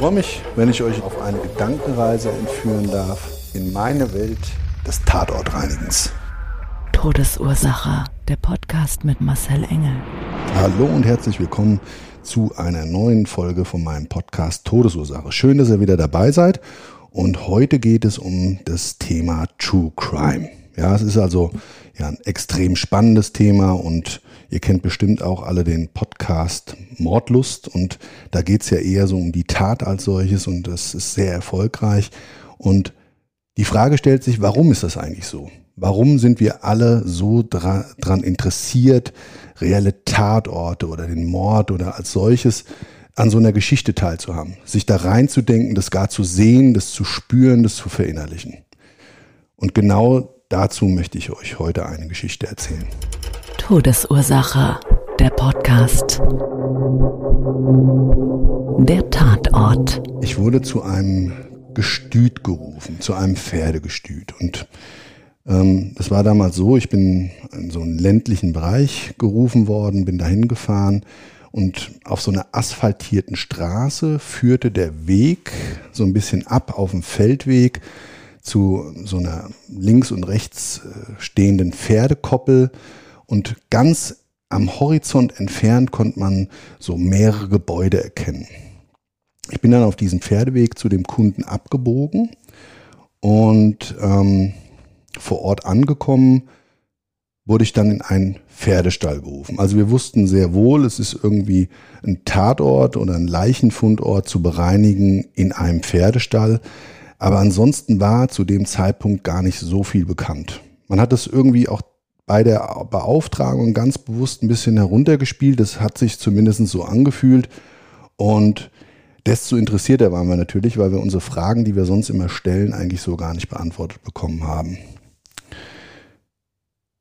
Ich freue mich, wenn ich euch auf eine Gedankenreise entführen darf in meine Welt des Tatortreinigens. Todesursache. Der Podcast mit Marcel Engel. Hallo und herzlich willkommen zu einer neuen Folge von meinem Podcast Todesursache. Schön, dass ihr wieder dabei seid. Und heute geht es um das Thema True Crime. Ja, es ist also ja, ein extrem spannendes Thema und ihr kennt bestimmt auch alle den Podcast Mordlust und da geht es ja eher so um die Tat als solches und das ist sehr erfolgreich. Und die Frage stellt sich, warum ist das eigentlich so? Warum sind wir alle so dra dran interessiert, reelle Tatorte oder den Mord oder als solches an so einer Geschichte teilzuhaben? Sich da reinzudenken, das gar zu sehen, das zu spüren, das zu verinnerlichen. Und genau dazu möchte ich euch heute eine Geschichte erzählen. Todesursache. Der Podcast. Der Tatort. Ich wurde zu einem Gestüt gerufen, zu einem Pferdegestüt. Und ähm, das war damals so, ich bin in so einen ländlichen Bereich gerufen worden, bin dahin gefahren und auf so einer asphaltierten Straße führte der Weg so ein bisschen ab auf dem Feldweg zu so einer links und rechts äh, stehenden Pferdekoppel und ganz am Horizont entfernt konnte man so mehrere Gebäude erkennen. Ich bin dann auf diesem Pferdeweg zu dem Kunden abgebogen und ähm, vor Ort angekommen, wurde ich dann in einen Pferdestall gerufen. Also wir wussten sehr wohl, es ist irgendwie ein Tatort oder ein Leichenfundort zu bereinigen in einem Pferdestall. Aber ansonsten war zu dem Zeitpunkt gar nicht so viel bekannt. Man hat es irgendwie auch bei der Beauftragung ganz bewusst ein bisschen heruntergespielt. Das hat sich zumindest so angefühlt. Und desto interessierter waren wir natürlich, weil wir unsere Fragen, die wir sonst immer stellen, eigentlich so gar nicht beantwortet bekommen haben.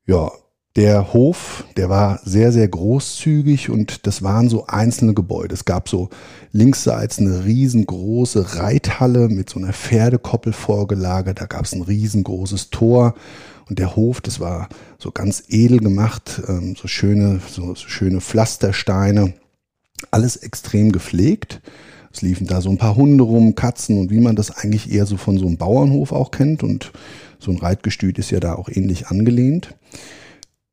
Ja, der Hof, der war sehr, sehr großzügig und das waren so einzelne Gebäude. Es gab so linksseits eine riesengroße Reithalle mit so einer Pferdekoppel vorgelagert. Da gab es ein riesengroßes Tor und der Hof, das war so ganz edel gemacht, ähm, so schöne, so, so schöne Pflastersteine. Alles extrem gepflegt. Es liefen da so ein paar Hunde rum, Katzen und wie man das eigentlich eher so von so einem Bauernhof auch kennt. Und so ein Reitgestüt ist ja da auch ähnlich angelehnt.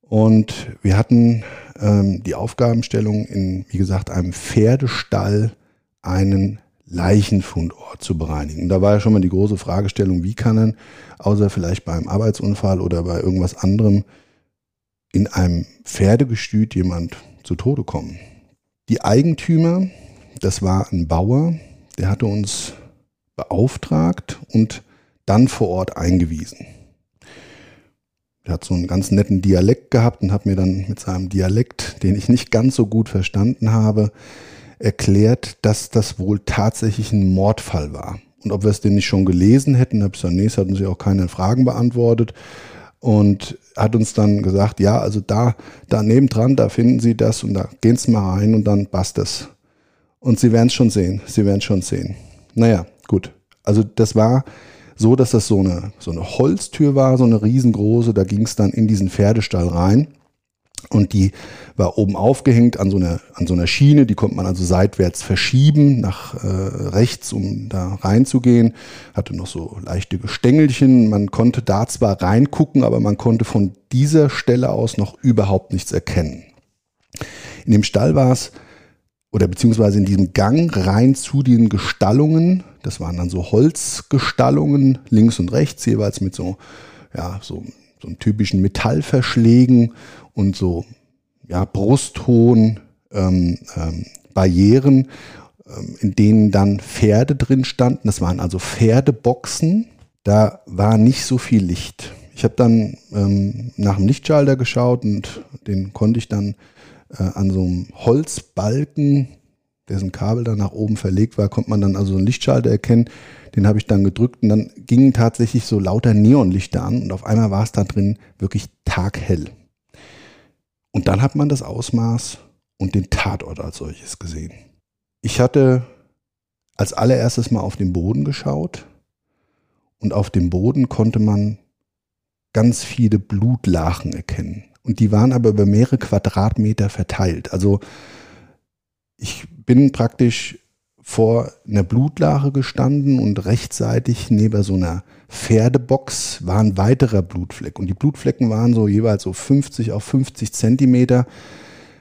Und wir hatten ähm, die Aufgabenstellung in, wie gesagt, einem Pferdestall einen Leichenfundort zu bereinigen. Und da war ja schon mal die große Fragestellung, wie kann man, außer vielleicht beim Arbeitsunfall oder bei irgendwas anderem, in einem Pferdegestüt jemand zu Tode kommen. Die Eigentümer, das war ein Bauer, der hatte uns beauftragt und dann vor Ort eingewiesen. Er hat so einen ganz netten Dialekt gehabt und hat mir dann mit seinem Dialekt, den ich nicht ganz so gut verstanden habe, erklärt, dass das wohl tatsächlich ein Mordfall war. Und ob wir es denn nicht schon gelesen hätten, habe ich gesagt, nee, hatten sie auch keine Fragen beantwortet. Und hat uns dann gesagt, ja, also da, da nebendran, da finden Sie das und da gehen Sie mal rein und dann passt es. Und Sie werden es schon sehen, Sie werden es schon sehen. Naja, gut. Also das war so, dass das so eine, so eine Holztür war, so eine riesengroße. Da ging es dann in diesen Pferdestall rein. Und die war oben aufgehängt an so einer, an so einer Schiene, die konnte man also seitwärts verschieben nach äh, rechts, um da reinzugehen. Hatte noch so leichte Gestängelchen. Man konnte da zwar reingucken, aber man konnte von dieser Stelle aus noch überhaupt nichts erkennen. In dem Stall war es oder beziehungsweise in diesem Gang rein zu den Gestallungen. Das waren dann so Holzgestallungen links und rechts, jeweils mit so, ja, so, so einem typischen Metallverschlägen und so ja, brusthohen ähm, ähm, Barrieren, ähm, in denen dann Pferde drin standen. Das waren also Pferdeboxen. Da war nicht so viel Licht. Ich habe dann ähm, nach dem Lichtschalter geschaut und den konnte ich dann äh, an so einem Holzbalken, dessen Kabel dann nach oben verlegt war, konnte man dann also einen Lichtschalter erkennen. Den habe ich dann gedrückt und dann gingen tatsächlich so lauter Neonlichter an und auf einmal war es da drin wirklich taghell. Und dann hat man das Ausmaß und den Tatort als solches gesehen. Ich hatte als allererstes mal auf den Boden geschaut und auf dem Boden konnte man ganz viele Blutlachen erkennen. Und die waren aber über mehrere Quadratmeter verteilt. Also ich bin praktisch vor einer Blutlache gestanden und rechtzeitig neben so einer Pferdebox war ein weiterer Blutfleck. Und die Blutflecken waren so jeweils so 50 auf 50 Zentimeter,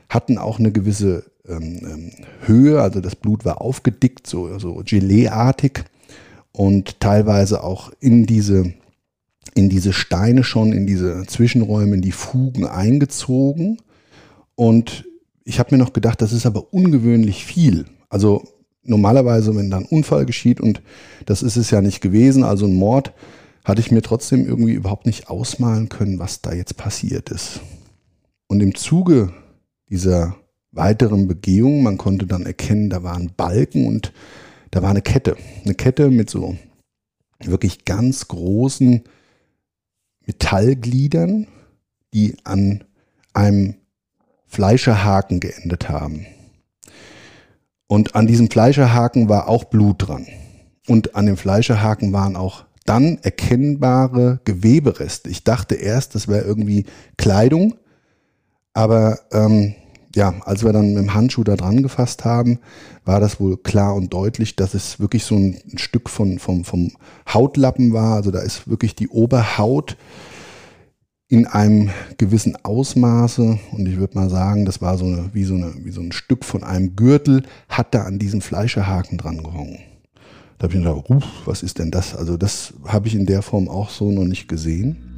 hatten auch eine gewisse ähm, ähm, Höhe, also das Blut war aufgedickt, so, so Gelee-artig und teilweise auch in diese, in diese Steine schon, in diese Zwischenräume, in die Fugen eingezogen. Und ich habe mir noch gedacht, das ist aber ungewöhnlich viel. Also normalerweise, wenn da ein Unfall geschieht, und das ist es ja nicht gewesen, also ein Mord, hatte ich mir trotzdem irgendwie überhaupt nicht ausmalen können, was da jetzt passiert ist. Und im Zuge dieser weiteren Begehung, man konnte dann erkennen, da waren Balken und da war eine Kette. Eine Kette mit so wirklich ganz großen Metallgliedern, die an einem Fleischerhaken geendet haben. Und an diesem Fleischerhaken war auch Blut dran. Und an dem Fleischerhaken waren auch dann erkennbare Gewebereste. Ich dachte erst, das wäre irgendwie Kleidung, aber ähm, ja, als wir dann mit dem Handschuh da dran gefasst haben, war das wohl klar und deutlich, dass es wirklich so ein, ein Stück von, vom, vom Hautlappen war. Also da ist wirklich die Oberhaut in einem gewissen Ausmaße und ich würde mal sagen, das war so eine, wie so eine, wie so ein Stück von einem Gürtel, hat da an diesem Fleischerhaken dran gehangen. Da habe ich mir gedacht, was ist denn das? Also das habe ich in der Form auch so noch nicht gesehen.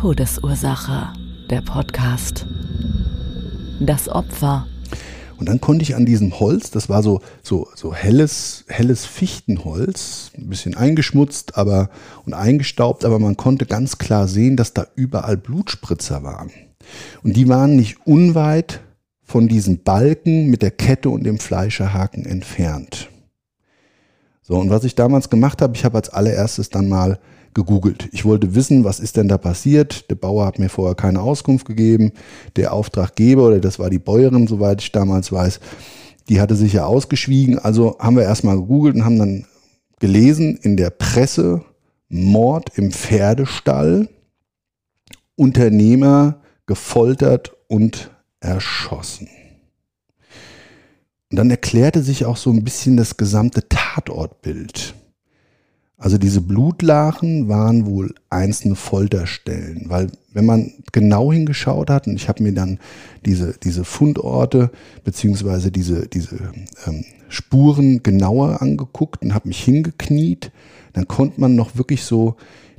Todesursache, der Podcast. Das Opfer und dann konnte ich an diesem Holz, das war so, so, so helles, helles Fichtenholz, ein bisschen eingeschmutzt aber, und eingestaubt, aber man konnte ganz klar sehen, dass da überall Blutspritzer waren. Und die waren nicht unweit von diesen Balken mit der Kette und dem Fleischerhaken entfernt. So, und was ich damals gemacht habe, ich habe als allererstes dann mal gegoogelt. Ich wollte wissen, was ist denn da passiert. Der Bauer hat mir vorher keine Auskunft gegeben. Der Auftraggeber, oder das war die Bäuerin, soweit ich damals weiß, die hatte sich ja ausgeschwiegen. Also haben wir erstmal gegoogelt und haben dann gelesen in der Presse Mord im Pferdestall, Unternehmer gefoltert und erschossen. Und dann erklärte sich auch so ein bisschen das gesamte Tatortbild. Also diese Blutlachen waren wohl einzelne Folterstellen, weil wenn man genau hingeschaut hat, und ich habe mir dann diese, diese Fundorte beziehungsweise diese, diese ähm, Spuren genauer angeguckt und habe mich hingekniet, dann konnte man noch wirklich so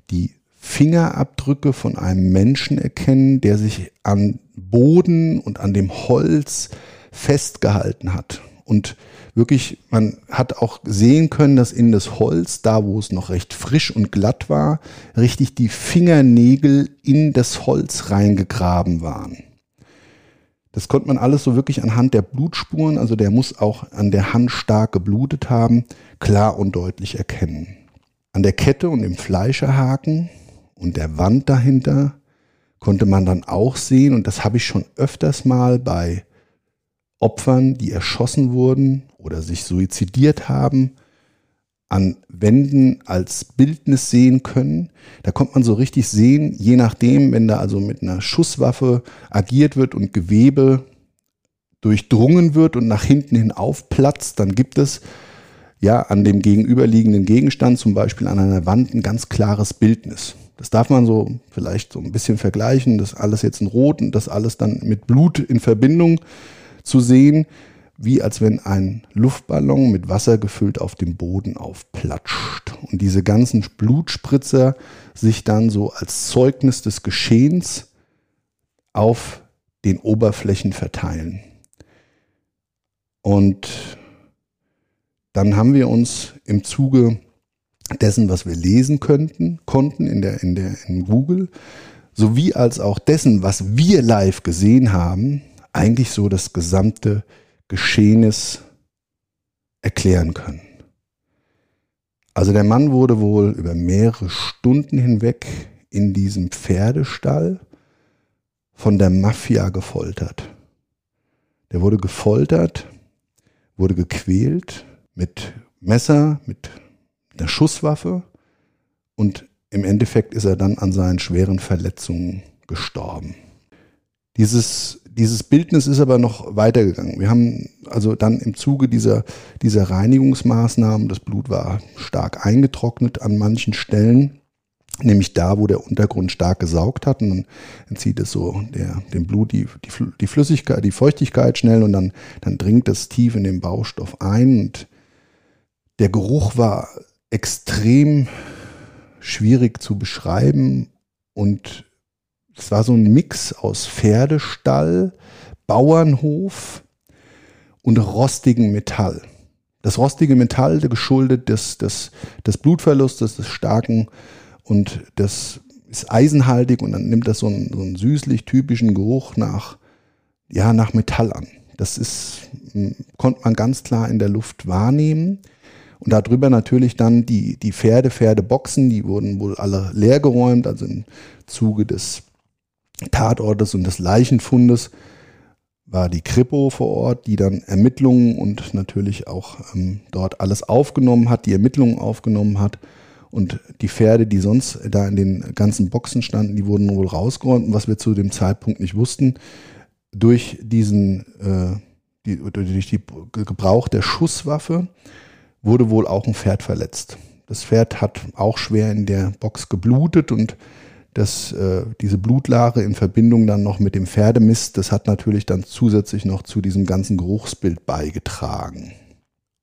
die Fingerabdrücke von einem Menschen erkennen, der sich an Boden und an dem Holz festgehalten hat. Und wirklich, man hat auch sehen können, dass in das Holz, da wo es noch recht frisch und glatt war, richtig die Fingernägel in das Holz reingegraben waren. Das konnte man alles so wirklich anhand der Blutspuren, also der muss auch an der Hand stark geblutet haben, klar und deutlich erkennen. An der Kette und dem Fleischerhaken und der Wand dahinter konnte man dann auch sehen, und das habe ich schon öfters mal bei Opfern, die erschossen wurden oder sich suizidiert haben, an Wänden als Bildnis sehen können. Da kommt man so richtig sehen, je nachdem, wenn da also mit einer Schusswaffe agiert wird und Gewebe durchdrungen wird und nach hinten hin aufplatzt, dann gibt es ja an dem gegenüberliegenden Gegenstand, zum Beispiel an einer Wand, ein ganz klares Bildnis. Das darf man so vielleicht so ein bisschen vergleichen, das alles jetzt in Rot und das alles dann mit Blut in Verbindung zu sehen, wie als wenn ein Luftballon mit Wasser gefüllt auf dem Boden aufplatscht. Und diese ganzen Blutspritzer sich dann so als Zeugnis des Geschehens auf den Oberflächen verteilen. Und dann haben wir uns im Zuge dessen, was wir lesen könnten, konnten in der, in der, in Google, sowie als auch dessen, was wir live gesehen haben, eigentlich so das gesamte Geschehnis erklären können. Also der Mann wurde wohl über mehrere Stunden hinweg in diesem Pferdestall von der Mafia gefoltert. Der wurde gefoltert, wurde gequält mit Messer, mit einer Schusswaffe und im Endeffekt ist er dann an seinen schweren Verletzungen gestorben. Dieses, dieses Bildnis ist aber noch weitergegangen. Wir haben also dann im Zuge dieser, dieser Reinigungsmaßnahmen, das Blut war stark eingetrocknet an manchen Stellen, nämlich da, wo der Untergrund stark gesaugt hat. Und dann entzieht es so der, dem Blut die, die, die Flüssigkeit, die Feuchtigkeit schnell und dann, dann dringt es tief in den Baustoff ein. Und der Geruch war extrem schwierig zu beschreiben und es war so ein Mix aus Pferdestall, Bauernhof und rostigem Metall. Das rostige Metall geschuldet des, des, des Blutverlustes, des starken und das ist eisenhaltig und dann nimmt das so einen, so einen süßlich typischen Geruch nach, ja, nach Metall an. Das ist, hm, konnte man ganz klar in der Luft wahrnehmen. Und darüber natürlich dann die, die Pferde, Pferdeboxen, die wurden wohl alle leergeräumt, also im Zuge des Tatortes und des Leichenfundes war die Kripo vor Ort, die dann Ermittlungen und natürlich auch ähm, dort alles aufgenommen hat, die Ermittlungen aufgenommen hat. Und die Pferde, die sonst da in den ganzen Boxen standen, die wurden wohl rausgeräumt. Was wir zu dem Zeitpunkt nicht wussten, durch diesen, äh, die, durch die Gebrauch der Schusswaffe wurde wohl auch ein Pferd verletzt. Das Pferd hat auch schwer in der Box geblutet und das, äh, diese Blutlage in Verbindung dann noch mit dem Pferdemist, das hat natürlich dann zusätzlich noch zu diesem ganzen Geruchsbild beigetragen.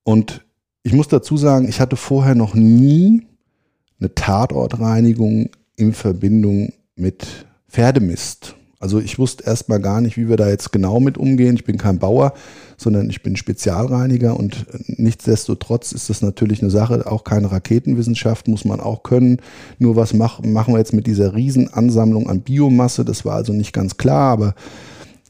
Und ich muss dazu sagen, ich hatte vorher noch nie eine Tatortreinigung in Verbindung mit Pferdemist also ich wusste erstmal gar nicht, wie wir da jetzt genau mit umgehen. Ich bin kein Bauer, sondern ich bin Spezialreiniger und nichtsdestotrotz ist das natürlich eine Sache, auch keine Raketenwissenschaft muss man auch können. Nur was mach, machen wir jetzt mit dieser Riesenansammlung an Biomasse? Das war also nicht ganz klar, aber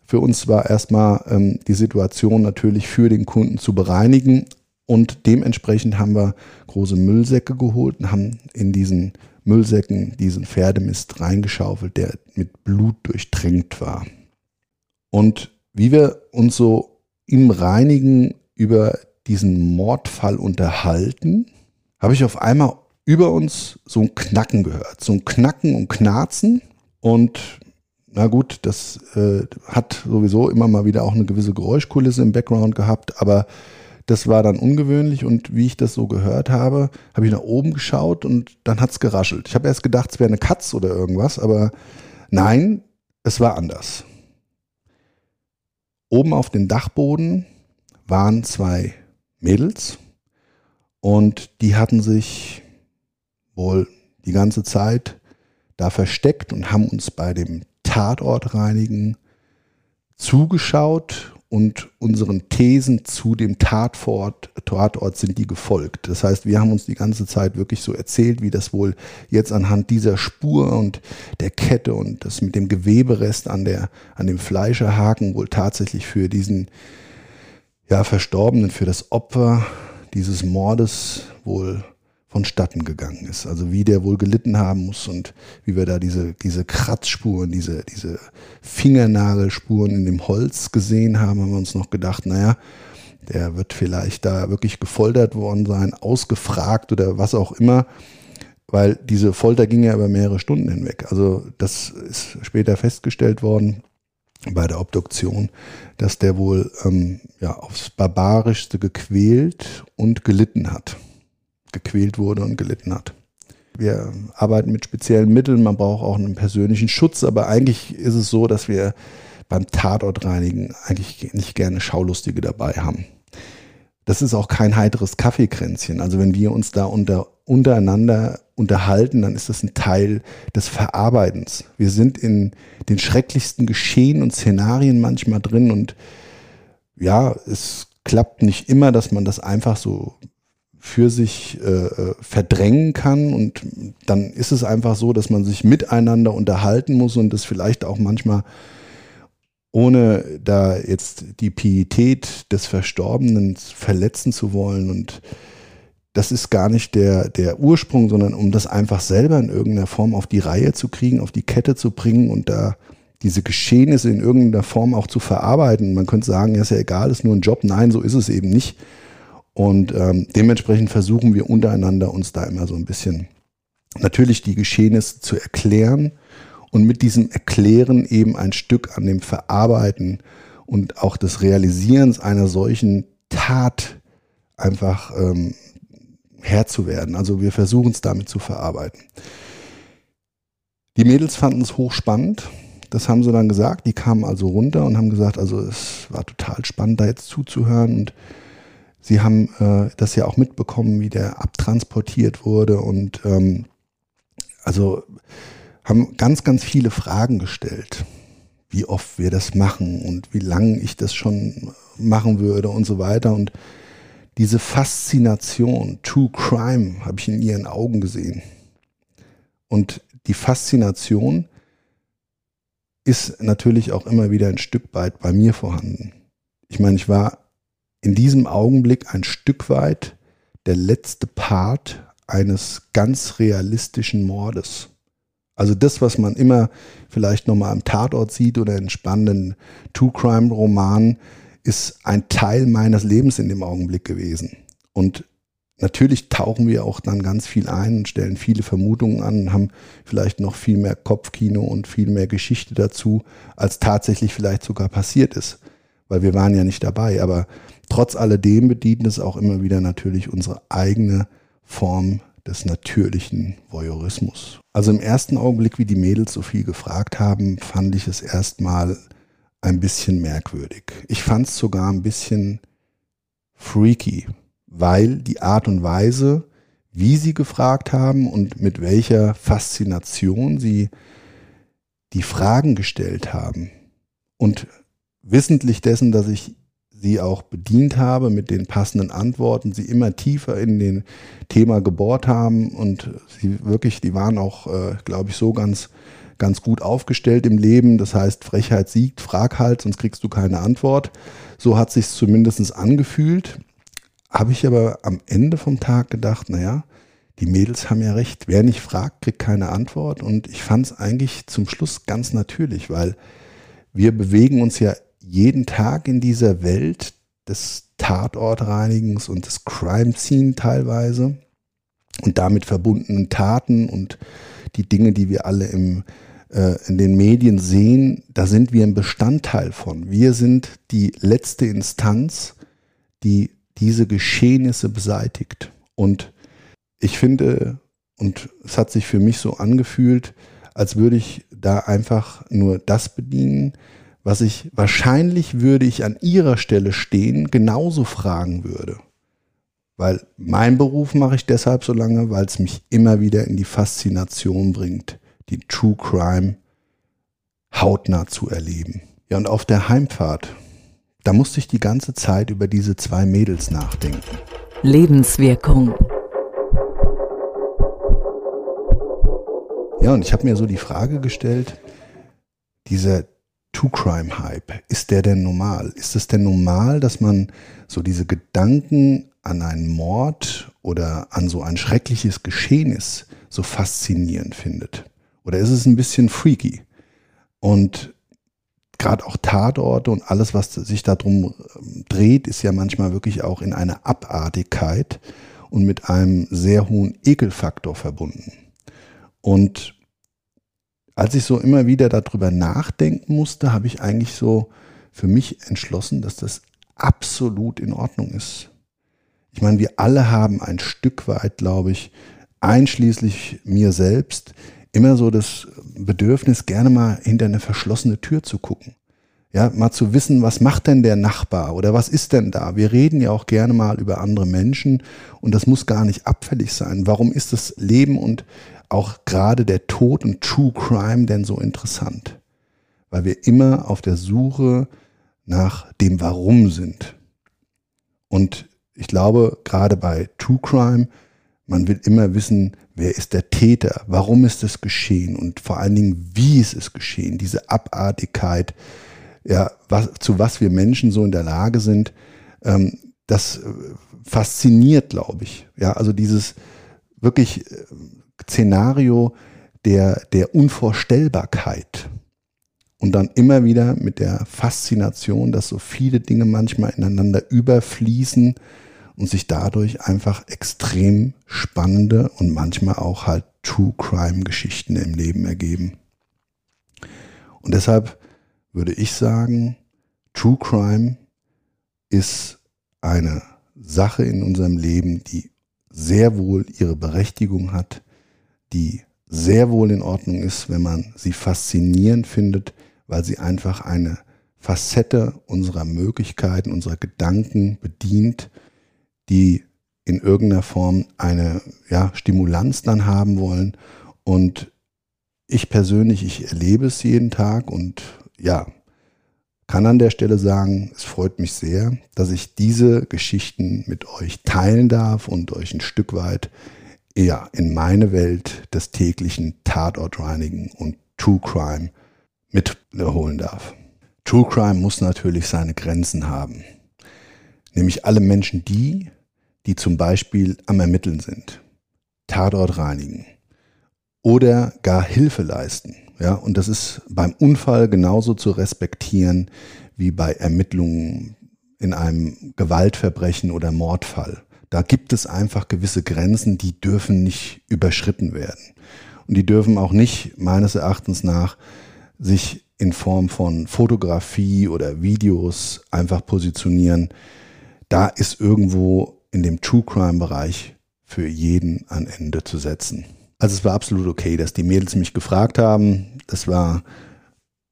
für uns war erstmal ähm, die Situation natürlich für den Kunden zu bereinigen und dementsprechend haben wir große Müllsäcke geholt und haben in diesen Müllsäcken diesen Pferdemist reingeschaufelt, der mit Blut durchtränkt war. Und wie wir uns so im Reinigen über diesen Mordfall unterhalten, habe ich auf einmal über uns so ein Knacken gehört. So ein Knacken und Knarzen. Und na gut, das äh, hat sowieso immer mal wieder auch eine gewisse Geräuschkulisse im Background gehabt, aber das war dann ungewöhnlich und wie ich das so gehört habe, habe ich nach oben geschaut und dann hat es geraschelt. Ich habe erst gedacht, es wäre eine Katz oder irgendwas, aber nein, es war anders. Oben auf dem Dachboden waren zwei Mädels und die hatten sich wohl die ganze Zeit da versteckt und haben uns bei dem Tatortreinigen zugeschaut und unseren Thesen zu dem Tatort, Tatort sind die gefolgt. Das heißt, wir haben uns die ganze Zeit wirklich so erzählt, wie das wohl jetzt anhand dieser Spur und der Kette und das mit dem Geweberest an der, an dem Fleischerhaken wohl tatsächlich für diesen, ja, Verstorbenen, für das Opfer dieses Mordes wohl vonstatten gegangen ist. Also wie der wohl gelitten haben muss und wie wir da diese, diese Kratzspuren, diese, diese Fingernagelspuren in dem Holz gesehen haben, haben wir uns noch gedacht, naja, der wird vielleicht da wirklich gefoltert worden sein, ausgefragt oder was auch immer, weil diese Folter ging ja über mehrere Stunden hinweg. Also das ist später festgestellt worden bei der Obduktion, dass der wohl ähm, ja, aufs Barbarischste gequält und gelitten hat gequält wurde und gelitten hat. wir arbeiten mit speziellen Mitteln, man braucht auch einen persönlichen Schutz, aber eigentlich ist es so, dass wir beim Tatortreinigen eigentlich nicht gerne Schaulustige dabei haben. Das ist auch kein heiteres Kaffeekränzchen. Also wenn wir uns da unter, untereinander unterhalten, dann ist das ein Teil des Verarbeitens. Wir sind in den schrecklichsten Geschehen und Szenarien manchmal drin und ja, es klappt nicht immer, dass man das einfach so für sich äh, äh, verdrängen kann und dann ist es einfach so, dass man sich miteinander unterhalten muss und das vielleicht auch manchmal ohne da jetzt die Pietät des Verstorbenen verletzen zu wollen und das ist gar nicht der, der Ursprung, sondern um das einfach selber in irgendeiner Form auf die Reihe zu kriegen, auf die Kette zu bringen und da diese Geschehnisse in irgendeiner Form auch zu verarbeiten. Man könnte sagen, ja, ist ja egal, ist nur ein Job. Nein, so ist es eben nicht. Und ähm, dementsprechend versuchen wir untereinander uns da immer so ein bisschen natürlich die Geschehnisse zu erklären und mit diesem Erklären eben ein Stück an dem Verarbeiten und auch des Realisierens einer solchen Tat einfach ähm, Herr zu werden. Also wir versuchen es damit zu verarbeiten. Die Mädels fanden es hochspannend. Das haben sie dann gesagt. Die kamen also runter und haben gesagt, also es war total spannend, da jetzt zuzuhören. Und sie haben äh, das ja auch mitbekommen, wie der abtransportiert wurde. Und ähm, also haben ganz, ganz viele Fragen gestellt, wie oft wir das machen und wie lange ich das schon machen würde und so weiter. Und diese Faszination, True Crime, habe ich in ihren Augen gesehen. Und die Faszination ist natürlich auch immer wieder ein Stück weit bei mir vorhanden. Ich meine, ich war in diesem Augenblick ein Stück weit der letzte Part eines ganz realistischen Mordes. Also das, was man immer vielleicht nochmal am Tatort sieht oder in spannenden True-Crime-Romanen, ist ein Teil meines Lebens in dem Augenblick gewesen. Und natürlich tauchen wir auch dann ganz viel ein und stellen viele Vermutungen an und haben vielleicht noch viel mehr Kopfkino und viel mehr Geschichte dazu, als tatsächlich vielleicht sogar passiert ist. Weil wir waren ja nicht dabei. Aber trotz alledem bedient es auch immer wieder natürlich unsere eigene Form des natürlichen Voyeurismus. Also im ersten Augenblick, wie die Mädels so viel gefragt haben, fand ich es erstmal ein bisschen merkwürdig. Ich fand es sogar ein bisschen freaky, weil die Art und Weise, wie sie gefragt haben und mit welcher Faszination sie die Fragen gestellt haben und wissentlich dessen, dass ich sie auch bedient habe mit den passenden Antworten, sie immer tiefer in den Thema gebohrt haben und sie wirklich, die waren auch, äh, glaube ich, so ganz, ganz gut aufgestellt im Leben. Das heißt, Frechheit siegt, frag halt, sonst kriegst du keine Antwort. So hat sich zumindest angefühlt. Habe ich aber am Ende vom Tag gedacht, naja, die Mädels haben ja recht. Wer nicht fragt, kriegt keine Antwort. Und ich fand es eigentlich zum Schluss ganz natürlich, weil wir bewegen uns ja jeden Tag in dieser Welt des Tatortreinigens und des Crime Scene teilweise und damit verbundenen Taten und die Dinge, die wir alle im, äh, in den Medien sehen, da sind wir ein Bestandteil von. Wir sind die letzte Instanz, die diese Geschehnisse beseitigt. Und ich finde, und es hat sich für mich so angefühlt, als würde ich da einfach nur das bedienen, was ich wahrscheinlich würde ich an ihrer Stelle stehen, genauso fragen würde. Weil mein Beruf mache ich deshalb so lange, weil es mich immer wieder in die Faszination bringt, die True Crime hautnah zu erleben. Ja, und auf der Heimfahrt, da musste ich die ganze Zeit über diese zwei Mädels nachdenken. Lebenswirkung. Ja, und ich habe mir so die Frage gestellt, dieser True-Crime-Hype, ist der denn normal? Ist es denn normal, dass man so diese Gedanken an einen Mord oder an so ein schreckliches Geschehnis so faszinierend findet? Oder ist es ein bisschen freaky? Und gerade auch Tatorte und alles, was sich darum ähm, dreht, ist ja manchmal wirklich auch in einer Abartigkeit und mit einem sehr hohen Ekelfaktor verbunden. Und als ich so immer wieder darüber nachdenken musste, habe ich eigentlich so für mich entschlossen, dass das absolut in Ordnung ist. Ich meine, wir alle haben ein Stück weit, glaube ich, einschließlich mir selbst, immer so das Bedürfnis, gerne mal hinter eine verschlossene Tür zu gucken. Ja, mal zu wissen, was macht denn der Nachbar oder was ist denn da? Wir reden ja auch gerne mal über andere Menschen und das muss gar nicht abfällig sein. Warum ist das Leben und auch gerade der Tod und True Crime denn so interessant? Weil wir immer auf der Suche nach dem Warum sind. Und ich glaube, gerade bei True Crime, man will immer wissen, wer ist der Täter, warum ist es geschehen und vor allen Dingen, wie ist es geschehen, diese Abartigkeit, ja, was, zu was wir Menschen so in der Lage sind, ähm, das äh, fasziniert, glaube ich. Ja, also dieses wirklich äh, Szenario der, der Unvorstellbarkeit. Und dann immer wieder mit der Faszination, dass so viele Dinge manchmal ineinander überfließen und sich dadurch einfach extrem spannende und manchmal auch halt True Crime Geschichten im Leben ergeben. Und deshalb würde ich sagen, True Crime ist eine Sache in unserem Leben, die sehr wohl ihre Berechtigung hat, die sehr wohl in Ordnung ist, wenn man sie faszinierend findet, weil sie einfach eine Facette unserer Möglichkeiten, unserer Gedanken bedient, die in irgendeiner Form eine ja, Stimulanz dann haben wollen. Und ich persönlich, ich erlebe es jeden Tag und ja, kann an der Stelle sagen, es freut mich sehr, dass ich diese Geschichten mit euch teilen darf und euch ein Stück weit ja, in meine Welt des täglichen Tatortreinigen und True Crime mitholen darf. True Crime muss natürlich seine Grenzen haben. Nämlich alle Menschen die, die zum Beispiel am Ermitteln sind, Tatort reinigen oder gar Hilfe leisten ja, und das ist beim Unfall genauso zu respektieren wie bei Ermittlungen in einem Gewaltverbrechen oder Mordfall. Da gibt es einfach gewisse Grenzen, die dürfen nicht überschritten werden. Und die dürfen auch nicht, meines Erachtens nach, sich in Form von Fotografie oder Videos einfach positionieren. Da ist irgendwo in dem True Crime Bereich für jeden ein Ende zu setzen. Also es war absolut okay, dass die Mädels mich gefragt haben. Es war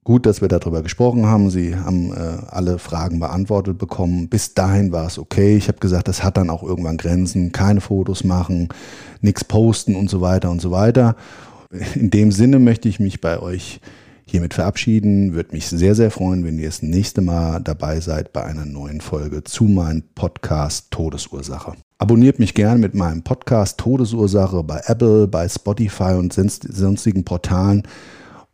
gut, dass wir darüber gesprochen haben. Sie haben äh, alle Fragen beantwortet bekommen. Bis dahin war es okay. Ich habe gesagt, das hat dann auch irgendwann Grenzen. Keine Fotos machen, nichts posten und so weiter und so weiter. In dem Sinne möchte ich mich bei euch hiermit verabschieden. Würde mich sehr, sehr freuen, wenn ihr das nächste Mal dabei seid bei einer neuen Folge zu meinem Podcast Todesursache. Abonniert mich gern mit meinem Podcast Todesursache bei Apple, bei Spotify und sonstigen Portalen.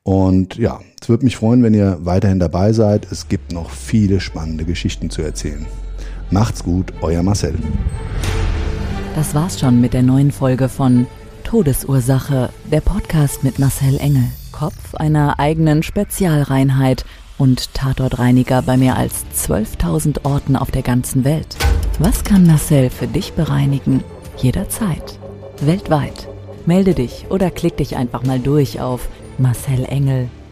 Und ja, es würde mich freuen, wenn ihr weiterhin dabei seid. Es gibt noch viele spannende Geschichten zu erzählen. Macht's gut, euer Marcel. Das war's schon mit der neuen Folge von Todesursache, der Podcast mit Marcel Engel, Kopf einer eigenen Spezialreinheit und Tatortreiniger bei mehr als 12.000 Orten auf der ganzen Welt. Was kann Marcel für dich bereinigen? Jederzeit. Weltweit. Melde dich oder klick dich einfach mal durch auf